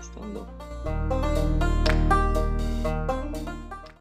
Estando.